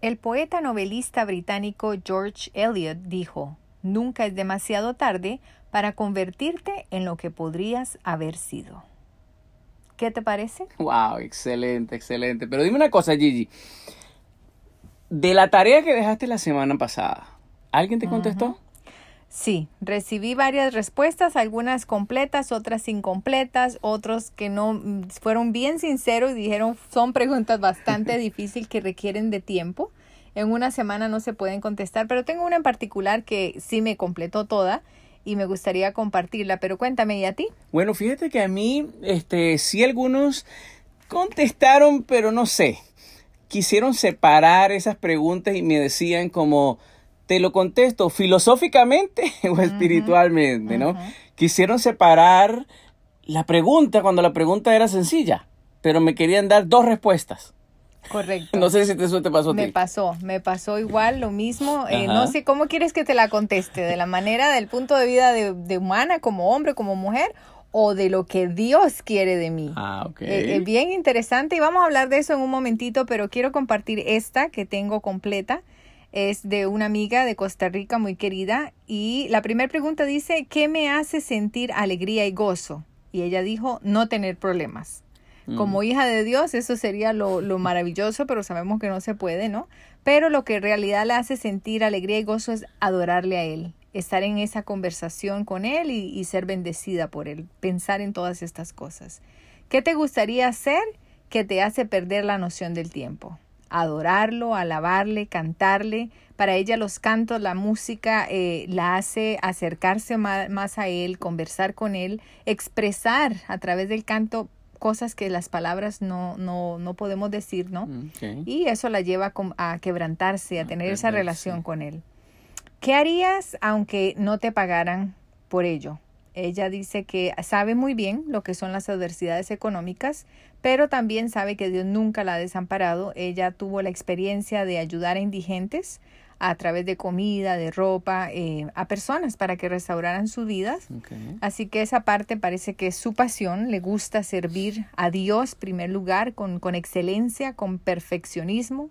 El poeta novelista británico George Eliot dijo, Nunca es demasiado tarde para convertirte en lo que podrías haber sido. ¿Qué te parece? Wow, excelente, excelente. Pero dime una cosa, Gigi. De la tarea que dejaste la semana pasada, ¿alguien te contestó? Sí, recibí varias respuestas, algunas completas, otras incompletas, otros que no mm, fueron bien sinceros y dijeron son preguntas bastante difíciles que requieren de tiempo. En una semana no se pueden contestar, pero tengo una en particular que sí me completó toda y me gustaría compartirla, pero cuéntame, ¿y a ti? Bueno, fíjate que a mí, este, sí algunos contestaron, pero no sé. Quisieron separar esas preguntas y me decían como, te lo contesto filosóficamente o espiritualmente, ¿no? Quisieron separar la pregunta cuando la pregunta era sencilla, pero me querían dar dos respuestas. Correcto. No sé si eso te pasó a ti. Me pasó, me pasó igual lo mismo. Eh, no sé cómo quieres que te la conteste, de la manera del punto de vida de, humana, como hombre, como mujer, o de lo que Dios quiere de mí. Ah, ok. Eh, eh, bien interesante y vamos a hablar de eso en un momentito, pero quiero compartir esta que tengo completa es de una amiga de Costa Rica muy querida y la primera pregunta dice, ¿qué me hace sentir alegría y gozo? Y ella dijo, no tener problemas. Mm. Como hija de Dios, eso sería lo, lo, maravilloso, pero sabemos que no se puede, ¿no? Pero lo que en realidad le hace sentir alegría y gozo es adorarle a Él, estar en esa conversación con Él y, y ser bendecida por Él, pensar en todas estas cosas. ¿Qué te gustaría hacer que te hace perder la noción del tiempo? Adorarlo, alabarle, cantarle. Para ella los cantos, la música eh, la hace acercarse más, a Él, conversar con Él, expresar a través del canto cosas que las palabras no, no, no podemos decir, ¿no? Mm, y eso la lleva a quebrantarse, a tener esa relación con Él. ¿Qué harías aunque no te pagaran por ello? Ella dice que sabe muy bien lo que son las adversidades económicas, pero también sabe que Dios nunca la ha desamparado. Ella tuvo la experiencia de ayudar a indigentes a través de comida, de ropa, eh, a personas para que restauraran sus vidas. Así que esa parte parece que es su pasión, le gusta servir a Dios en primer lugar, con, con excelencia, con perfeccionismo.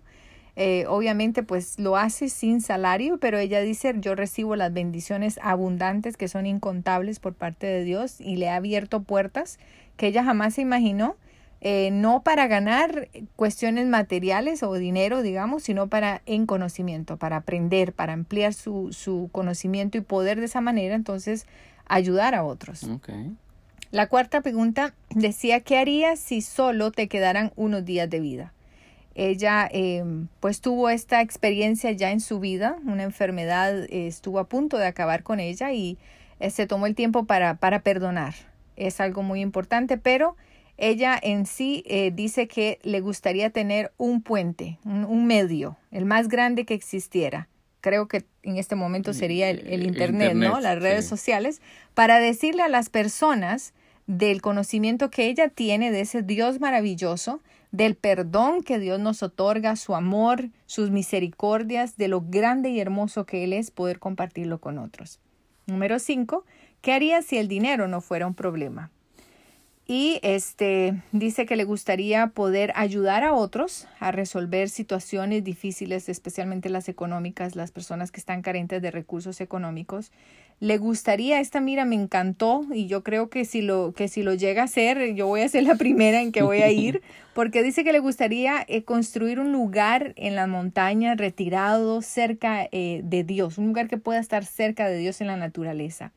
Eh, obviamente pues lo hace sin salario, pero ella dice yo recibo las bendiciones abundantes que son incontables por parte de Dios y le ha abierto puertas que ella jamás se imaginó, eh, no para ganar cuestiones materiales o dinero, digamos, sino para en conocimiento, para aprender, para ampliar su, su conocimiento y poder de esa manera entonces ayudar a otros. La cuarta pregunta decía, ¿qué harías si solo te quedaran unos días de vida? Ella em, pues tuvo esta experiencia ya en su vida, una enfermedad eh, estuvo a punto de acabar con ella y eh, se tomó el tiempo para, para perdonar. Es algo muy importante, pero ella en sí eh, dice que le gustaría tener un puente, un, medio, el más grande que existiera. Creo que en este momento sería el, internet, ¿no? Las redes sociales, para decirle a las personas del conocimiento que ella tiene de ese Dios maravilloso, del perdón que Dios nos otorga, su amor, sus misericordias, de lo grande y hermoso que Él es, poder compartirlo con otros. Número cinco, ¿qué haría si el dinero no fuera un problema? Y este dice que le gustaría poder ayudar a otros a resolver situaciones difíciles, especialmente las económicas, las personas que están carentes de recursos económicos. Le gustaría, esta mira me encantó y yo creo que si lo que si lo llega a hacer, yo voy a ser la primera en que voy a ir, porque dice que le gustaría eh, construir un lugar en la montaña retirado cerca eh, de Dios, un lugar que pueda estar cerca de Dios en la naturaleza,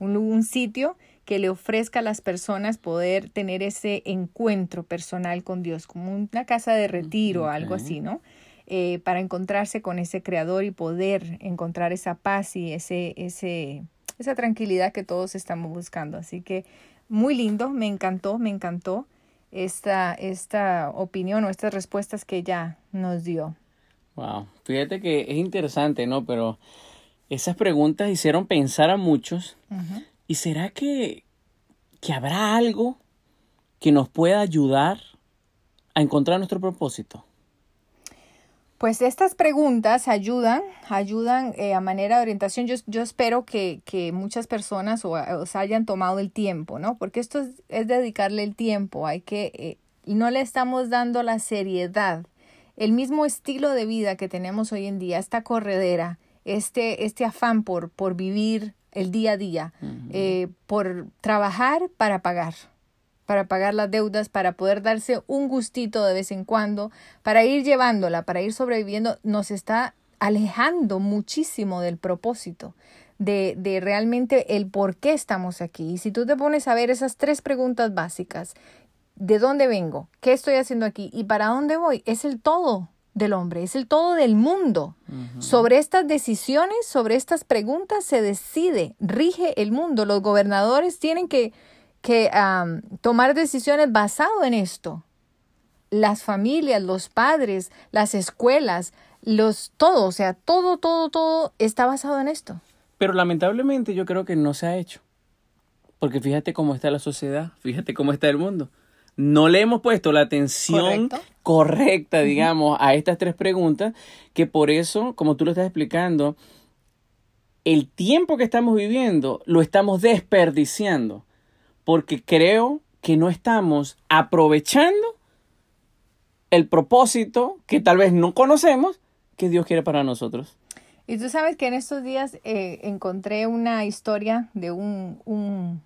un, un sitio que le ofrezca a las personas poder tener ese encuentro personal con Dios, como una casa de retiro, algo así, ¿no? Eh, para encontrarse con ese creador y poder encontrar esa paz y ese, ese, esa tranquilidad que todos estamos buscando. Así que muy lindo, me encantó, me encantó esta, esta opinión o estas respuestas que ella nos dio. Wow, fíjate que es interesante, ¿no? Pero esas preguntas hicieron pensar a muchos ¿Y será que, que habrá algo que nos pueda ayudar a encontrar nuestro propósito? Pues estas preguntas ayudan, ayudan eh, a manera de orientación. Yo, yo espero que, que, muchas personas os hayan tomado el tiempo, ¿no? Porque esto es, dedicarle el tiempo. Hay que, eh, no le estamos dando la seriedad el mismo estilo de vida que tenemos hoy en día, esta corredera, este, este afán por, por vivir el día a día, eh, por trabajar para pagar, para pagar las deudas, para poder darse un gustito de vez en cuando, para ir llevándola, para ir sobreviviendo, nos está alejando muchísimo del propósito, de, de realmente el por qué estamos aquí. Y si tú te pones a ver esas tres preguntas básicas, ¿de dónde vengo? ¿Qué estoy haciendo aquí? ¿Y para dónde voy? Es el todo del hombre, es el todo del mundo. Sobre estas decisiones, sobre estas preguntas se decide, rige el mundo. Los gobernadores tienen que, que tomar decisiones basado en esto. Las familias, los padres, las escuelas, los todo, o sea, todo, todo, todo está basado en esto. Pero lamentablemente yo creo que no se ha hecho. Porque fíjate cómo está la sociedad, fíjate cómo está el mundo no le hemos puesto la atención correcta, digamos, a estas tres preguntas, que por eso, como tú lo estás explicando, el tiempo que estamos viviendo lo estamos desperdiciando, porque creo que no estamos aprovechando el propósito que tal vez no conocemos que Dios quiere para nosotros. Y tú sabes que en estos días eh, encontré una historia de un, un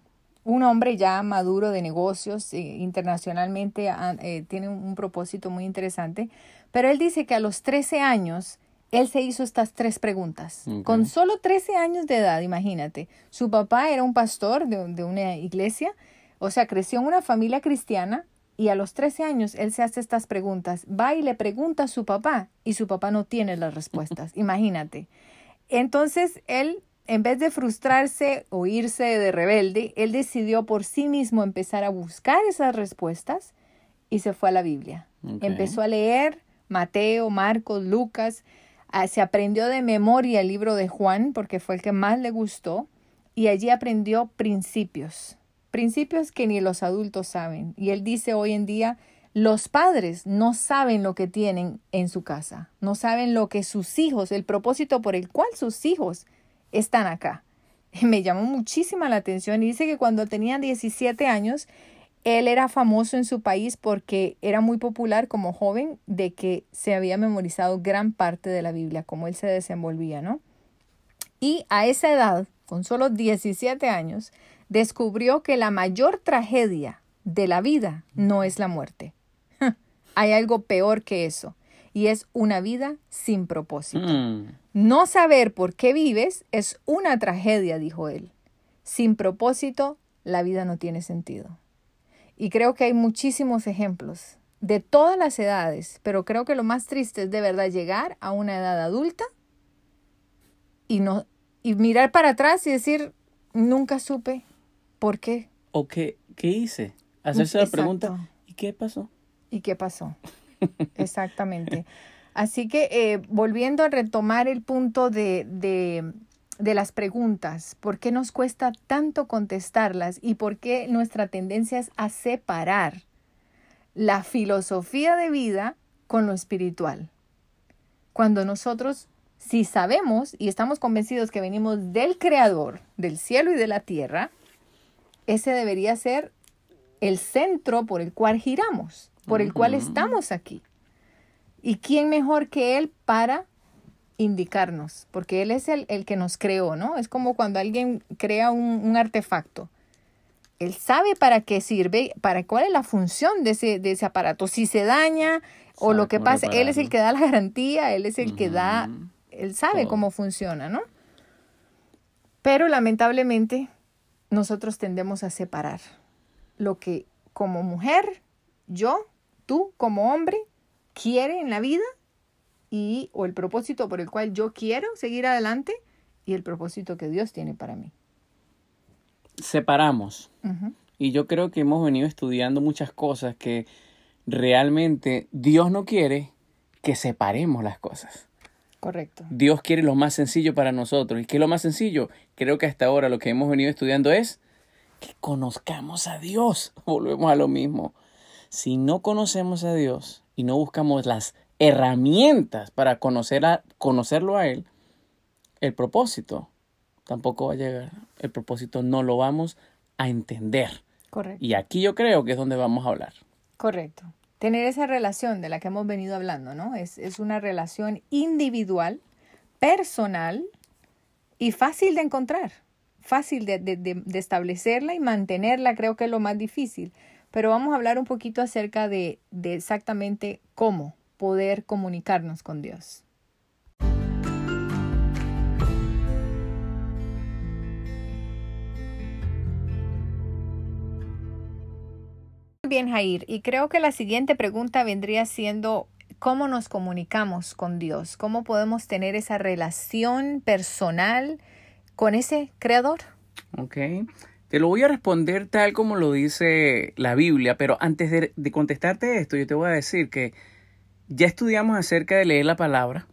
un hombre ya maduro de negocios eh, internacionalmente, eh, tiene un, propósito muy interesante, pero él dice que a los 13 años él se hizo estas tres preguntas. Con solo 13 años de edad, imagínate. Su papá era un pastor de, de, una iglesia, o sea, creció en una familia cristiana y a los 13 años él se hace estas preguntas. Va y le pregunta a su papá y su papá no tiene las respuestas. imagínate. Entonces él en vez de frustrarse o irse de rebelde, él decidió por sí mismo empezar a buscar esas respuestas y se fue a la Biblia. Empezó a leer Mateo, Marcos, Lucas, se aprendió de memoria el libro de Juan porque fue el que más le gustó y allí aprendió principios, principios que ni los adultos saben. Y él dice hoy en día, los padres no saben lo que tienen en su casa, no saben lo que sus hijos, el propósito por el cual sus hijos están acá. Me llamó muchísima la atención y dice que cuando tenía 17 años, él era famoso en su país porque era muy popular como joven de que se había memorizado gran parte de la Biblia, como él se desenvolvía, ¿no? Y a esa edad, con solo 17 años, descubrió que la mayor tragedia de la vida no es la muerte. Hay algo peor que eso y es una vida sin propósito. Mm. No saber por qué vives es una tragedia, dijo él. Sin propósito, la vida no tiene sentido. Y creo que hay muchísimos ejemplos de todas las edades, pero creo que lo más triste es de verdad llegar a una edad adulta y no y mirar para atrás y decir, nunca supe por qué. O qué, qué hice. Hacerse la pregunta, ¿y qué pasó? ¿Y qué pasó? Exactamente. Así que eh, volviendo a retomar el punto de, de, de, las preguntas, ¿por qué nos cuesta tanto contestarlas y por qué nuestra tendencia es a separar la filosofía de vida con lo espiritual? Cuando nosotros, si sabemos y estamos convencidos que venimos del Creador, del cielo y de la tierra, ese debería ser el centro por el cual giramos por el cual estamos aquí. ¿Y quién mejor que Él para indicarnos? Porque Él es el, el que nos creó, ¿no? Es como cuando alguien crea un, artefacto. Él sabe para qué sirve, para cuál es la función de ese, de ese aparato. Si se daña o lo que pasa, Él es el que da la garantía, Él es el que da, Él sabe cómo funciona, ¿no? Pero lamentablemente nosotros tendemos a separar lo que como mujer, yo tú como hombre quiere en la vida y o el propósito por el cual yo quiero seguir adelante y el propósito que Dios tiene para mí. Separamos. Y yo creo que hemos venido estudiando muchas cosas que realmente Dios no quiere que separemos las cosas. Correcto. Dios quiere lo más sencillo para nosotros. ¿Y qué es lo más sencillo? Creo que hasta ahora lo que hemos venido estudiando es que conozcamos a Dios. Volvemos a lo mismo si no conocemos a Dios y no buscamos las herramientas para conocer a, conocerlo a Él, el propósito tampoco va a llegar. El propósito no lo vamos a entender. Correcto. Y aquí yo creo que es donde vamos a hablar. Correcto. tener esa relación de la que hemos venido hablando, ¿no? Es, es una relación individual, personal y fácil de encontrar, fácil de, de, de, establecerla y mantenerla, creo que es lo más difícil. Pero vamos a hablar un poquito acerca de, de exactamente cómo poder comunicarnos con Dios. Bien, Jair, y creo que la siguiente pregunta vendría siendo cómo nos comunicamos con Dios, cómo podemos tener esa relación personal con ese creador. Ok, te lo voy a responder tal como lo dice la Biblia, pero antes de, de contestarte esto, yo te voy a decir que ya estudiamos acerca de leer la palabra,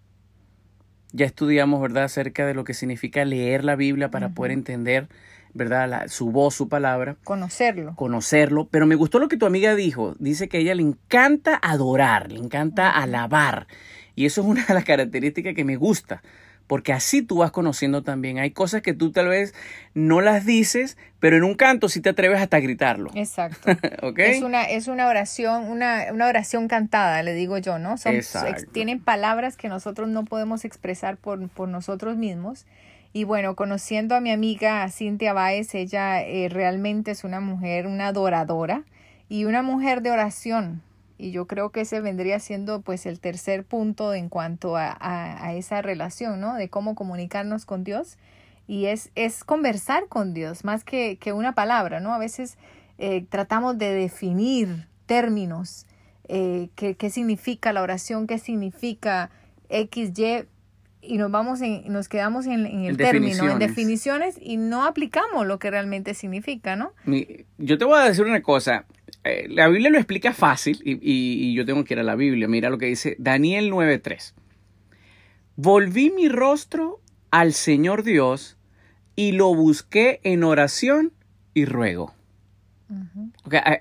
ya estudiamos, ¿verdad?, acerca de lo que significa leer la Biblia para poder entender ¿verdad? su voz, su palabra. Conocerlo. Conocerlo. Pero me gustó lo que tu amiga dijo. Dice que a ella le encanta adorar, le encanta alabar. Y eso es una de las características que me gusta. Porque así tú vas conociendo también. Hay cosas que tú tal vez no las dices, pero en un canto sí te atreves hasta a gritarlo. Exacto. Es una, es una oración, una, una oración cantada, le digo yo, ¿no? Son, tienen palabras que nosotros no podemos expresar por, por nosotros mismos y bueno, conociendo a mi amiga Cintia Báez, ella eh, realmente es una mujer, una adoradora y una mujer de oración. Y yo creo que ese vendría siendo pues el tercer punto en cuanto a, a, esa relación, ¿no? De cómo comunicarnos con Dios. Y es, es conversar con Dios, más que, que una palabra, ¿no? A veces eh, tratamos de definir términos, eh, qué, qué significa la oración, qué significa X, Y, y nos vamos en, nos quedamos en, el término, en definiciones y no aplicamos lo que realmente significa, ¿no? Yo te voy a decir una cosa. Eh, la Biblia lo explica fácil y, y, yo tengo que ir a la Biblia. Mira lo que dice Daniel 9:3. Volví mi rostro al Señor Dios y lo busqué en oración y ruego.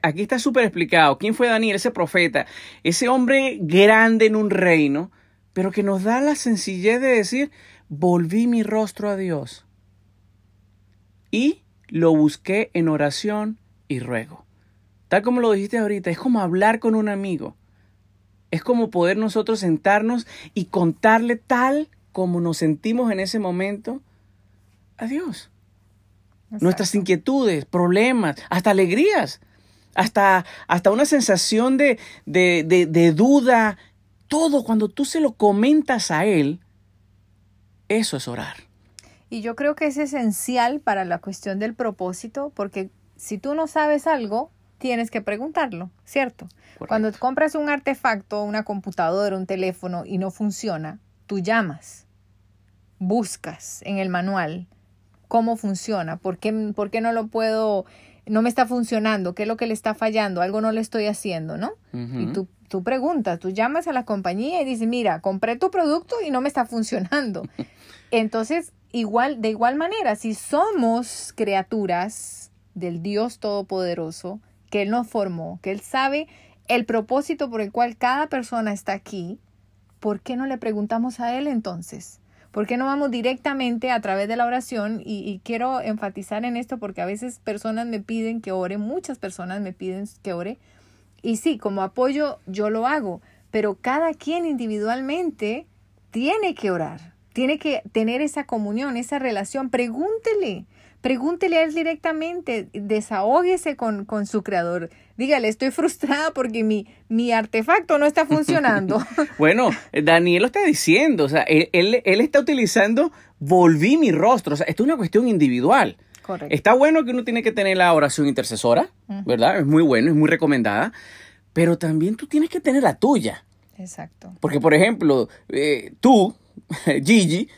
aquí está súper explicado. ¿Quién fue Daniel? Ese profeta, ese hombre grande en un reino pero que nos da la sencillez de decir, volví mi rostro a Dios y lo busqué en oración y ruego. Tal como lo dijiste ahorita, es como hablar con un amigo. Es como poder nosotros sentarnos y contarle tal como nos sentimos en ese momento a Dios. Nuestras inquietudes, problemas, hasta alegrías, hasta, hasta una sensación de, de, de, de duda, todo cuando tú se lo comentas a Él, eso es orar. Y yo creo que es esencial para la cuestión del propósito, porque si tú no sabes algo, tienes que preguntarlo, ¿cierto? Cuando compras un artefacto, una computadora, un teléfono y no funciona, tú llamas, buscas en el manual cómo funciona, por qué, por qué no lo puedo, no me está funcionando, qué es lo que le está fallando, algo no le estoy haciendo, ¿no? Y tú tú preguntas, tú llamas a la compañía y dices, mira, compré tu producto y no me está funcionando. Entonces, igual, de igual manera, si somos criaturas del Dios Todopoderoso, que Él nos formó, que Él sabe el propósito por el cual cada persona está aquí, ¿por qué no le preguntamos a Él entonces? ¿Por qué no vamos directamente a través de la oración? Y, y, quiero enfatizar en esto porque a veces personas me piden que ore, muchas personas me piden que ore y sí, como apoyo yo lo hago, pero cada quien individualmente tiene que orar, tiene que tener esa comunión, esa relación. Pregúntele, pregúntele a él directamente, desahógese con, con su creador. Dígale, estoy frustrada porque mi, mi artefacto no está funcionando. bueno, Daniel lo está diciendo, o sea, él, él, está utilizando volví mi rostro, o sea, esto es una cuestión individual. Está bueno que uno tiene que tener la oración intercesora, ¿verdad? Es muy bueno, es muy recomendada, pero también tú tienes que tener la tuya. Exacto. Porque, por ejemplo, eh, tú, Gigi,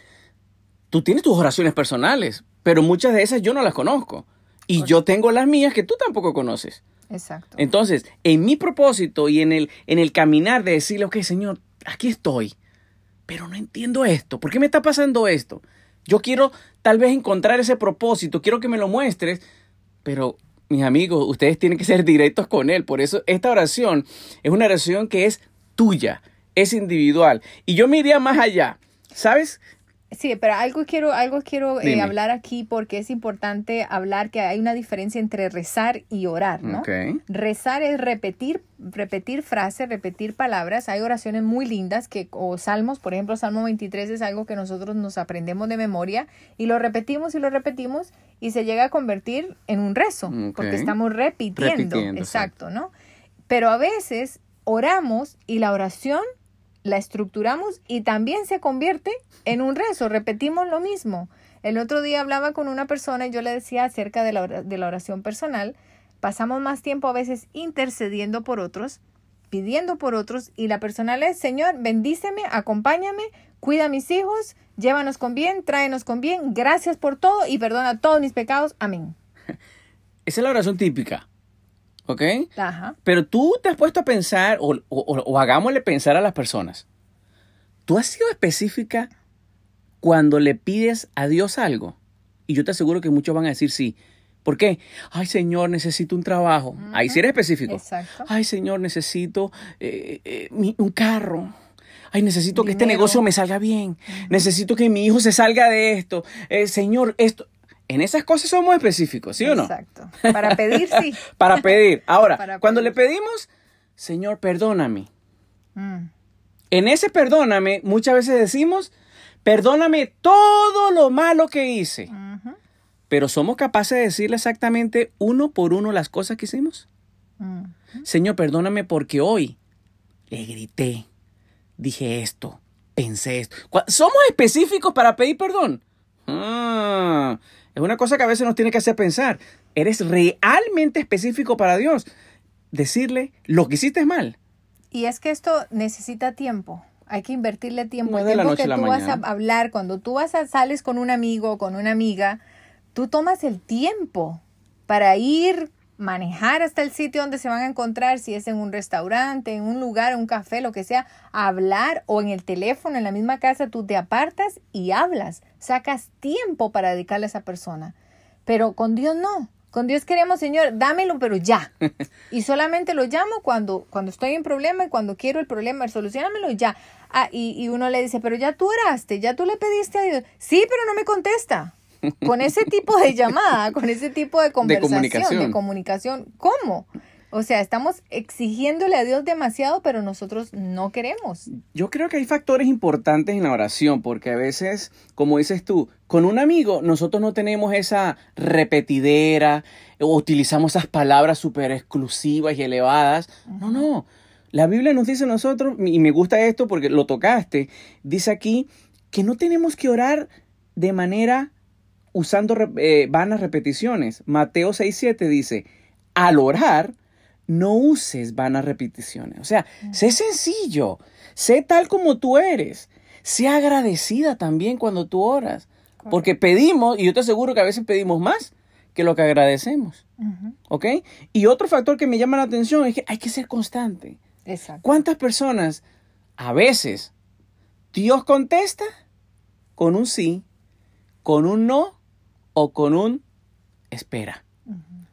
tú tienes tus oraciones personales, pero muchas de esas yo no las conozco. Y yo tengo las mías que tú tampoco conoces. Exacto. Entonces, en mi propósito y en el, en el caminar de decirle, ok, Señor, aquí estoy, pero no entiendo esto. ¿Por qué me está pasando esto? Yo quiero tal vez encontrar ese propósito, quiero que me lo muestres, pero mis amigos, ustedes tienen que ser directos con Él. Por eso esta oración es una oración que es tuya, es individual. Y yo me iría más allá. ¿Sabes? Sí, pero algo quiero, algo quiero eh, hablar aquí porque es importante hablar que hay una diferencia entre rezar y orar, ¿no? Rezar es repetir, repetir frases, repetir palabras. Hay oraciones muy lindas que, o salmos, por ejemplo, Salmo 23 es algo que nosotros nos aprendemos de memoria y lo repetimos y lo repetimos y se llega a convertir en un rezo porque estamos repitiendo, exacto, ¿no? Pero a veces oramos y la oración la estructuramos y también se convierte en un rezo, repetimos lo mismo. El otro día hablaba con una persona y yo le decía acerca de la, de la oración personal, pasamos más tiempo a veces intercediendo por otros, pidiendo por otros y la persona le Señor, bendíceme, acompáñame, cuida a mis hijos, llévanos con bien, tráenos con bien, gracias por todo y perdona todos mis pecados. Amén. Esa es la oración típica. ¿Ok? Ajá. Pero tú te has puesto a pensar, o, o, hagámosle pensar a las personas, ¿tú has sido específica cuando le pides a Dios algo? Y yo te aseguro que muchos van a decir sí. ¿Por qué? Ay, Señor, necesito un trabajo. Ahí sí eres específico. Exacto. Ay, Señor, necesito eh, eh, un carro. Ay, necesito que este negocio me salga bien. Necesito que mi hijo se salga de esto. Eh, señor, esto. En esas cosas somos específicos, ¿sí o no? Exacto. Para pedir, sí. Para pedir. Ahora, cuando le pedimos, Señor, perdóname. Mm. En ese perdóname, muchas veces decimos, perdóname todo lo malo que hice. Pero somos capaces de decirle exactamente uno por uno las cosas que hicimos. Señor, perdóname porque hoy le grité, dije esto, pensé esto. ¿Somos específicos para pedir perdón? Ah, es una cosa que a veces nos tiene que hacer pensar. ¿Eres realmente específico para Dios? Decirle lo que hiciste es mal. Y es que esto necesita tiempo. Hay que invertirle tiempo. el tiempo que tú vas a hablar, cuando tú vas a sales con un amigo o con una amiga, tú tomas el tiempo para ir, manejar hasta el sitio donde se van a encontrar, si es en un restaurante, en un lugar, en un café, lo que sea, hablar o en el teléfono, en la misma casa, tú te apartas y hablas, sacas tiempo para dedicarle a esa persona. Pero con Dios no. Con Dios queremos, Señor, dámelo, pero ya. Y solamente lo llamo cuando, cuando estoy en problema y cuando quiero el problema, solucionamelo ya. Ah, y, y uno le dice, pero ya tú oraste, ya tú le pediste a Dios. Sí, pero no me contesta con ese tipo de llamada, con ese tipo de conversación, de comunicación. ¿Cómo? O sea, estamos exigiéndole a Dios demasiado, pero nosotros no queremos. Yo creo que hay factores importantes en la oración, porque a veces, como dices tú, con un amigo nosotros no tenemos esa repetidera o utilizamos esas palabras súper exclusivas y elevadas. No, no. La Biblia nos dice a nosotros, y me gusta esto porque lo tocaste, dice aquí que no tenemos que orar de manera usando eh, vanas repeticiones. Mateo 6.7 dice, al orar, no uses vanas repeticiones. O sea, sé sencillo, sé tal como tú eres, sé agradecida también cuando tú oras. Porque pedimos, y yo te aseguro que a veces pedimos más que lo que agradecemos. ¿Ok? Y otro factor que me llama la atención es que hay que ser constante. Exacto. ¿Cuántas personas a veces Dios contesta con un sí, con un no o con un espera.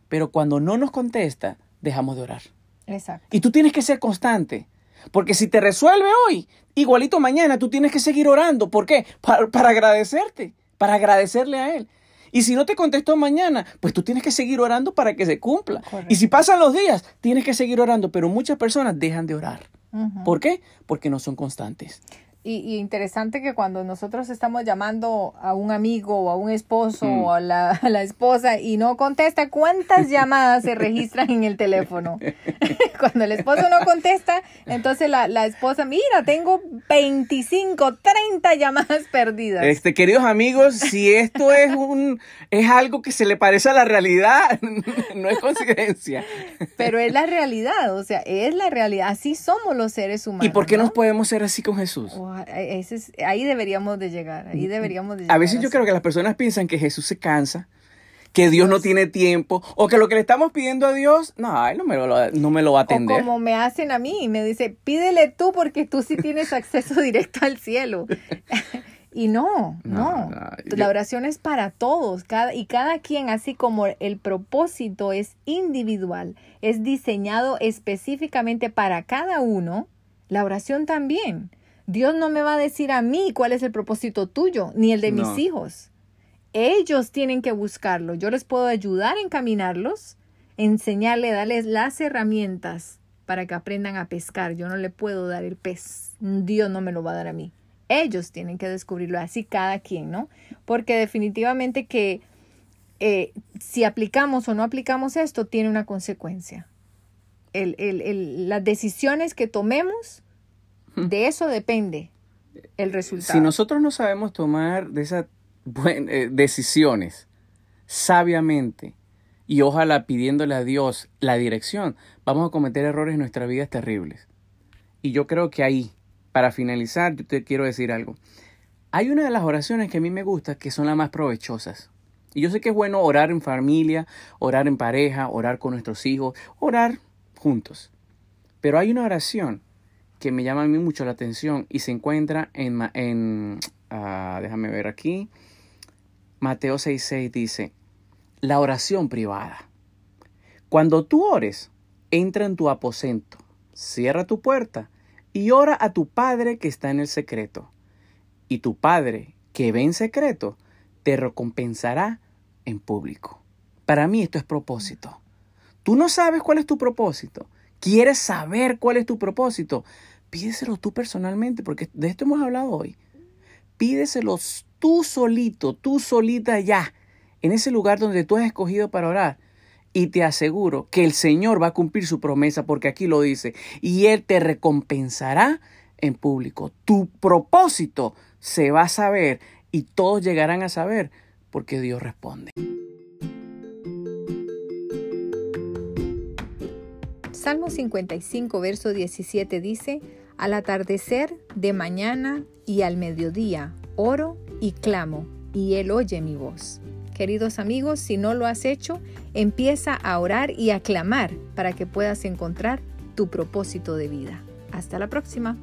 Pero cuando no nos contesta, dejamos de orar. Exacto. Y tú tienes que ser constante. Porque si te resuelve hoy, igualito mañana, tú tienes que seguir orando. ¿Por qué? Para, agradecerte, para agradecerle a Él. Y si no te contestó mañana, pues tú tienes que seguir orando para que se cumpla. Y si pasan los días, tienes que seguir orando. Pero muchas personas dejan de orar. ¿Por qué? Porque no son constantes. Y, interesante que cuando nosotros estamos llamando a un amigo o a un esposo mm. o a la, esposa y no contesta, ¿cuántas llamadas se registran en el teléfono? cuando el esposo no contesta, entonces la, la, esposa, mira, tengo 25, 30 llamadas perdidas. Este, queridos amigos, si esto es un es algo que se le parece a la realidad, no es coincidencia. Pero es la realidad, o sea, es la realidad. Así somos los seres humanos. ¿Y por qué no podemos ser así con Jesús? Ahí deberíamos de llegar, ahí deberíamos A veces yo creo que las personas piensan que Jesús se cansa, que Dios no tiene tiempo, o que lo que le estamos pidiendo a Dios, no, no me lo, no me lo va a atender. como me hacen a mí, me dice, pídele tú porque tú sí tienes acceso directo al cielo. Y no, no, la oración es para todos cada, y cada quien, así como el propósito es individual, es diseñado específicamente para cada uno, la oración también. Dios no me va a decir a mí cuál es el propósito tuyo, ni el de mis hijos. Ellos tienen que buscarlo. Yo les puedo ayudar a encaminarlos, enseñarle, darles las herramientas para que aprendan a pescar. Yo no le puedo dar el pez. Dios no me lo va a dar a mí. Ellos tienen que descubrirlo así cada quien, ¿no? Porque definitivamente que eh, si aplicamos o no aplicamos esto, tiene una consecuencia. las decisiones que tomemos, de eso depende el resultado. Si nosotros no sabemos tomar de esas eh, decisiones sabiamente y ojalá pidiéndole a Dios la dirección, vamos a cometer errores en nuestras vidas terribles. Y yo creo que ahí, para finalizar, yo te quiero decir algo. Hay una de las oraciones que a mí me gusta que son las más provechosas. Y yo sé que es bueno orar en familia, orar en pareja, orar con nuestros hijos, orar juntos. Pero hay una oración que me llama a mí mucho la atención y se encuentra en, en ah, déjame ver aquí, Mateo 6:6 dice, la oración privada. Cuando tú ores, entra en tu aposento, cierra tu puerta y ora a tu Padre que está en el secreto. Y tu Padre que ve en secreto, te recompensará en público. Para mí esto es propósito. Tú no sabes cuál es tu propósito. ¿Quieres saber cuál es tu propósito? Pídeselo tú personalmente, porque de esto hemos hablado hoy. Pídeselo tú solito, tú solita ya, en ese lugar donde tú has escogido para orar. Y te aseguro que el Señor va a cumplir su promesa, porque aquí lo dice, y Él te recompensará en público. Tu propósito se va a saber y todos llegarán a saber porque Dios responde. Salmo 55, verso 17 dice, Al atardecer de mañana y al mediodía oro y clamo, y Él oye mi voz. Queridos amigos, si no lo has hecho, empieza a orar y a clamar para que puedas encontrar tu propósito de vida. Hasta la próxima.